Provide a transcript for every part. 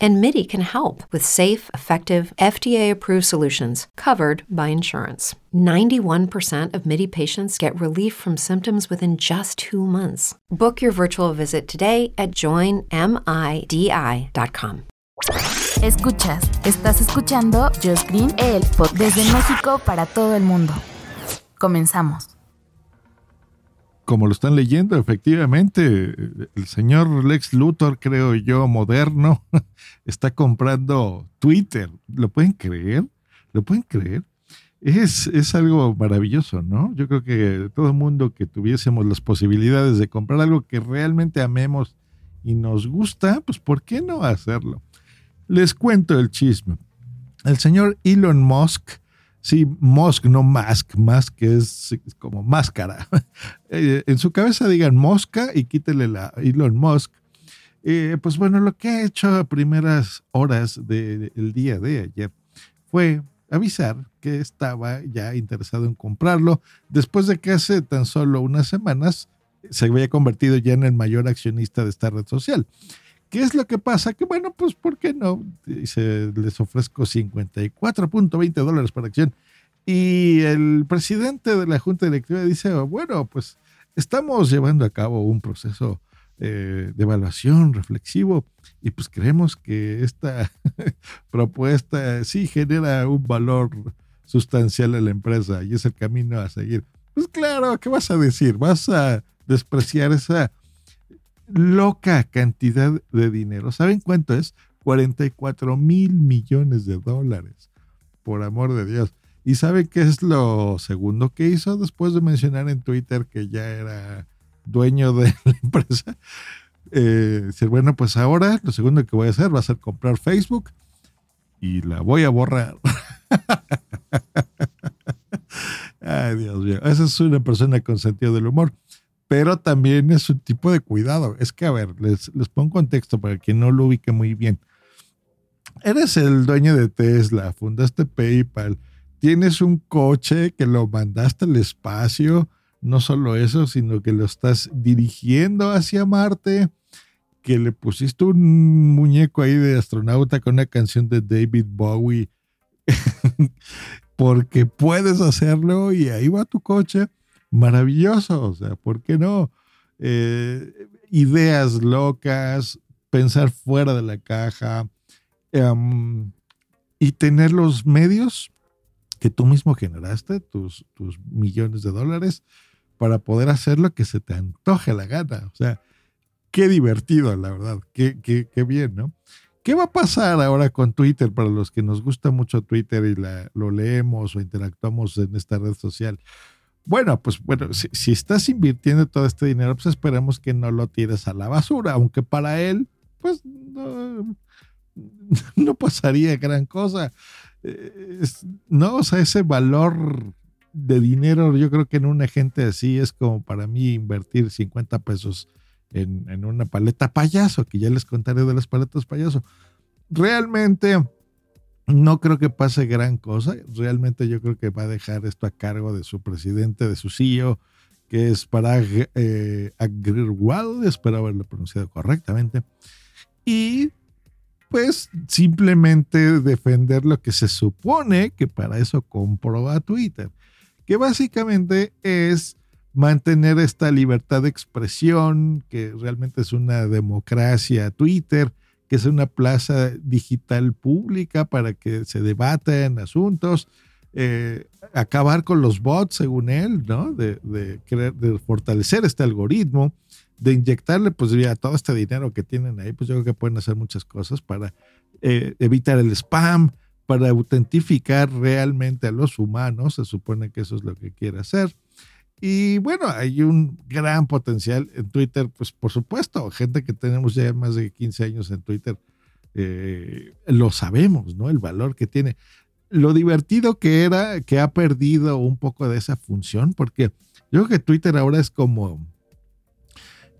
And MIDI can help with safe, effective, FDA approved solutions covered by insurance. 91% of MIDI patients get relief from symptoms within just two months. Book your virtual visit today at joinmidi.com. Escuchas, estás escuchando Just Green, el desde México para todo el mundo. Comenzamos. Como lo están leyendo, efectivamente, el señor Lex Luthor, creo yo, moderno, está comprando Twitter. ¿Lo pueden creer? ¿Lo pueden creer? Es, es, algo maravilloso, ¿no? Yo creo que todo el mundo que tuviésemos las posibilidades de comprar algo que realmente amemos y nos gusta, pues ¿por qué no hacerlo? Les cuento el chisme. El señor Elon Musk, sí, Musk, no Musk, Musk es como máscara. Eh, en su cabeza digan mosca y quítele la Elon Musk. Eh, pues bueno, lo que ha hecho a primeras horas del día de ayer fue avisar que estaba ya interesado en comprarlo después de que hace tan solo unas semanas se había convertido ya en el mayor accionista de esta red social. ¿Qué es lo que pasa? Que bueno, pues ¿por qué no? Dice, les ofrezco 54.20 dólares por acción. Y el presidente de la Junta Directiva dice, bueno, pues estamos llevando a cabo un proceso eh, de evaluación reflexivo y pues creemos que esta propuesta sí genera un valor sustancial a la empresa y es el camino a seguir. Pues claro, ¿qué vas a decir? ¿Vas a despreciar esa loca cantidad de dinero. ¿Saben cuánto es? 44 mil millones de dólares. Por amor de Dios. ¿Y saben qué es lo segundo que hizo después de mencionar en Twitter que ya era dueño de la empresa? Eh, bueno, pues ahora lo segundo que voy a hacer va a ser comprar Facebook y la voy a borrar. Ay, Dios mío. Esa es una persona con sentido del humor pero también es un tipo de cuidado. Es que, a ver, les, les pongo contexto para quien no lo ubique muy bien. Eres el dueño de Tesla, fundaste PayPal, tienes un coche que lo mandaste al espacio, no solo eso, sino que lo estás dirigiendo hacia Marte, que le pusiste un muñeco ahí de astronauta con una canción de David Bowie, porque puedes hacerlo y ahí va tu coche maravilloso, o sea, ¿por qué no? Eh, ideas locas, pensar fuera de la caja em, y tener los medios que tú mismo generaste, tus, tus millones de dólares, para poder hacer lo que se te antoje la gana. O sea, qué divertido, la verdad, qué, qué, qué bien, ¿no? ¿Qué va a pasar ahora con Twitter para los que nos gusta mucho Twitter y la, lo leemos o interactuamos en esta red social? Bueno, pues bueno, si, estás invirtiendo todo este dinero, pues esperemos que no lo tires a la basura, aunque para él, pues no, pasaría gran cosa. Eh, no, o sea, ese valor de dinero, yo creo que en un agente así es como para mí invertir 50 pesos en una paleta payaso, que ya les contaré de las paletas payaso. Realmente no creo que pase gran cosa. Realmente yo creo que va a dejar esto a cargo de su presidente, de su CEO, que es Parag eh, Agrawal, espero haberlo pronunciado correctamente. Y pues simplemente defender lo que se supone que para eso compró a Twitter, que básicamente es mantener esta libertad de expresión, que realmente es una democracia Twitter, que es una plaza digital pública para que se debatan asuntos, eh, acabar con los bots, según él, ¿no? De, de, de, fortalecer este algoritmo, de inyectarle, pues ya todo este dinero que tienen ahí, pues yo creo que pueden hacer muchas cosas para eh, evitar el spam, para autentificar realmente a los humanos, se supone que eso es lo que quiere hacer. Y bueno, hay un gran potencial en Twitter, pues por supuesto, gente que tenemos ya más de 15 años en Twitter, eh, lo sabemos, ¿no? El valor que tiene. Lo divertido que era, que ha perdido un poco de esa función, porque yo creo que Twitter ahora es como,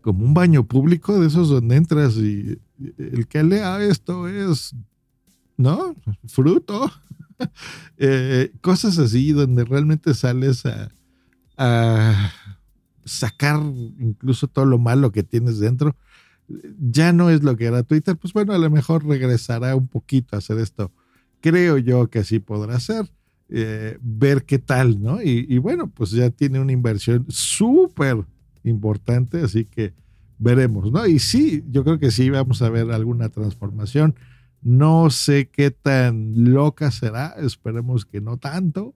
como un baño público de esos donde entras y, el que lea esto es, ¿no? Fruto. Eh, cosas así donde realmente sales a, a sacar incluso todo lo malo que tienes dentro. Ya no es lo que era Twitter, pues bueno, a lo mejor regresará un poquito a hacer esto. Creo yo que así podrá ser. Eh, ver qué tal, ¿no? Y, bueno, pues ya tiene una inversión súper importante, así que veremos, ¿no? Y sí, yo creo que sí vamos a ver alguna transformación. No sé qué tan loca será, esperemos que no tanto.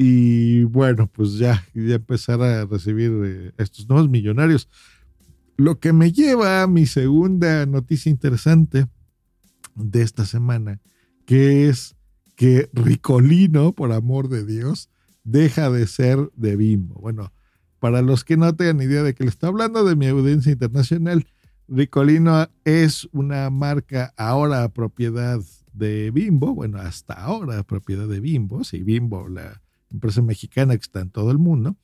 Y bueno, pues ya, ya empezar a recibir eh, estos nuevos millonarios. Lo que me lleva a mi segunda noticia interesante de esta semana, que es que Ricolino, por amor de Dios, deja de ser de Bimbo. Bueno, para los que no tengan idea de que le está hablando de mi audiencia internacional, Ricolino es una marca ahora propiedad de Bimbo, bueno, hasta ahora propiedad de Bimbo, sí, Bimbo, la empresa mexicana que está en todo el mundo,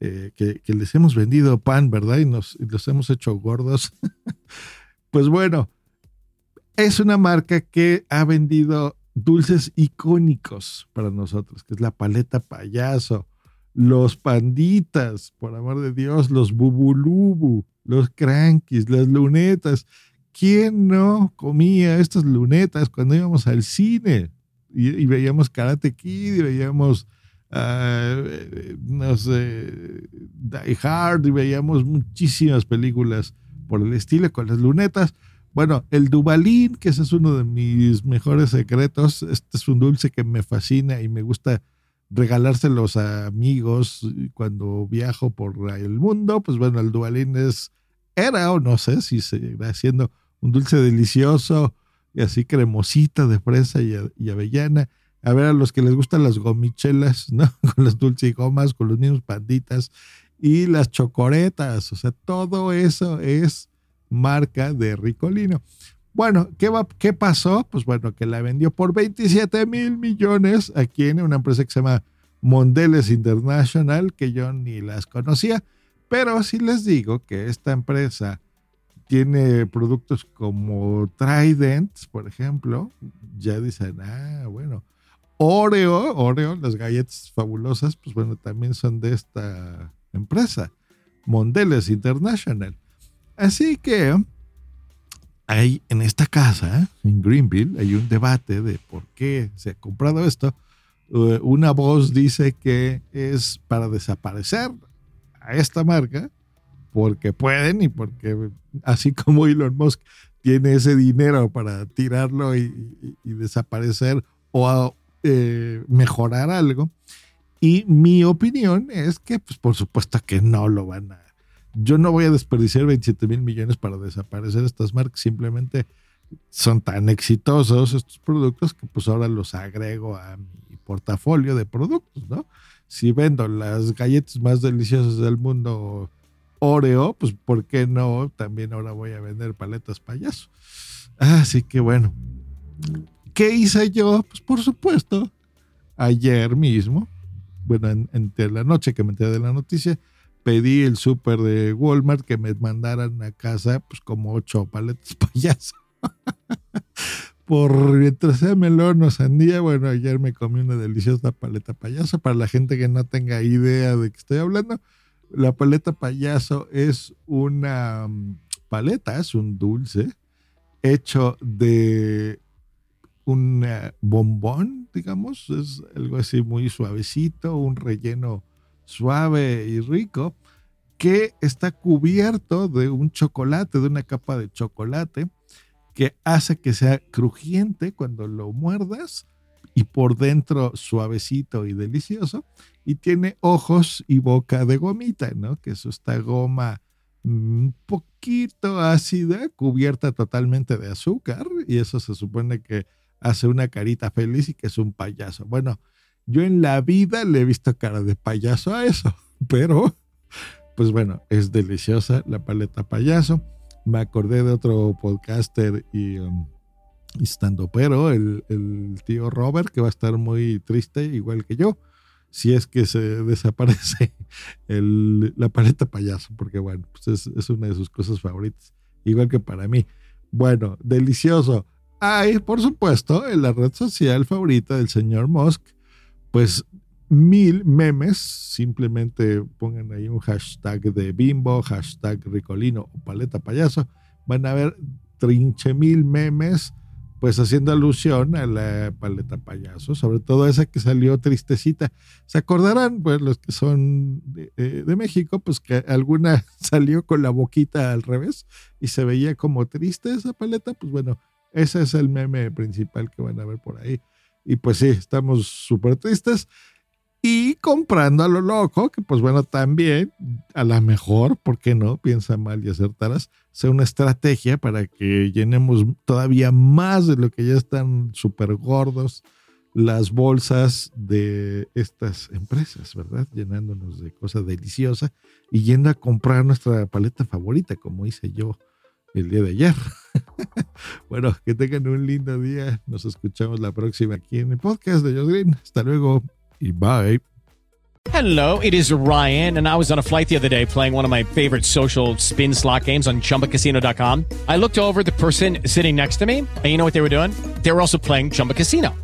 eh, que, les hemos vendido pan, ¿verdad? Y nos y los hemos hecho gordos. pues bueno, es una marca que ha vendido dulces icónicos para nosotros, que es la paleta payaso, los panditas, por amor de Dios, los bubulubu, los crankies, las lunetas. ¿Quién no comía estas lunetas cuando íbamos al cine? Y, veíamos Karate Kid y veíamos, uh, no sé, Die Hard y veíamos muchísimas películas por el estilo con las lunetas. Bueno, el Dubalín, que ese es uno de mis mejores secretos, este es un dulce que me fascina y me gusta regalárselos a amigos cuando viajo por el mundo. Pues bueno, el Dubalín es, era o no sé si seguirá siendo un dulce delicioso y así cremosita de fresa y, avellana. A ver, a los que les gustan las gomichelas, ¿no? Con las dulcigomas, con los mismos panditas y las chocoretas. O sea, todo eso es marca de Ricolino. Bueno, ¿qué, va, ¿qué pasó? Pues bueno, que la vendió por 27 mil millones aquí en una empresa que se llama Mondeles International, que yo ni las conocía, pero sí les digo que esta empresa tiene productos como Trident, por ejemplo, ya dicen, ah, bueno, Oreo, Oreo, las galletas fabulosas, pues bueno, también son de esta empresa, Mondeles International. Así que hay en esta casa, en Greenville, hay un debate de por qué se ha comprado esto. Eh, una voz dice que es para desaparecer a esta marca porque pueden y porque así como Elon Musk tiene ese dinero para tirarlo y, desaparecer o eh, mejorar algo. Y mi opinión es que, pues por supuesto que no lo van a yo no voy a desperdiciar 27 mil millones para desaparecer estas marcas, simplemente son tan exitosos estos productos que pues ahora los agrego a mi portafolio de productos, ¿no? Si vendo las galletas más deliciosas del mundo Oreo, pues ¿por qué no? También ahora voy a vender paletas payaso. Así que bueno, ¿qué hice yo? Pues por supuesto, ayer mismo, bueno, entre la noche que me enteré de la noticia, pedí el súper de Walmart que me mandaran a casa pues como ocho paletas payaso. Por mientras sea melón o sandía, bueno, ayer me comí una deliciosa paleta payaso. Para la gente que no tenga idea de qué estoy hablando, la paleta payaso es una mm, paleta, es un dulce hecho de un bombón, digamos, es algo así muy suavecito, un relleno suave y rico, que está cubierto de un chocolate, de una capa de chocolate, que hace que sea crujiente cuando lo muerdas y por dentro suavecito y delicioso. Y tiene ojos y boca de gomita, ¿no? Que es esta goma un poquito ácida, cubierta totalmente de azúcar, y eso se supone que hace una carita feliz y que es un payaso. Bueno, yo en la vida le he visto cara de payaso a eso, pero pues bueno, es deliciosa la paleta payaso. Me acordé de otro podcaster y, um, pero, el, el, tío Robert, que va a estar muy triste, igual que yo, si es que se desaparece el, la paleta payaso, porque bueno, pues es, es una de sus cosas favoritas, igual que para mí. Bueno, delicioso. Hay, por supuesto, en la red social favorita del señor Musk, pues mil memes. Simplemente pongan ahí un hashtag de bimbo, hashtag ricolino o paleta payaso. Van a ver trinche mil memes, pues haciendo alusión a la paleta payaso, sobre todo esa que salió tristecita. ¿Se acordarán? Pues los que son de, eh, de México, pues que alguna salió con la boquita al revés y se veía como triste esa paleta. Pues bueno, ese es el meme principal que van a ver por ahí. Y pues sí, estamos súper tristes. Y comprando a lo loco, que pues bueno, también a la mejor, ¿por qué no? Piensa mal y acertarás, sea una estrategia para que llenemos todavía más de lo que ya están súper gordos las bolsas de estas empresas, ¿verdad? Llenándonos de cosas deliciosas y yendo a comprar nuestra paleta favorita, como hice yo el día de ayer. bueno, que tengan un lindo día. Nos escuchamos la próxima aquí en el podcast de Josh Green. Hasta luego y bye. Hello, it is Ryan, and I was on a flight the other day playing one of my favorite social spin slot games on chumbacasino.com. I looked over the person sitting next to me, and you know what they were doing? They were also playing Chumba Casino.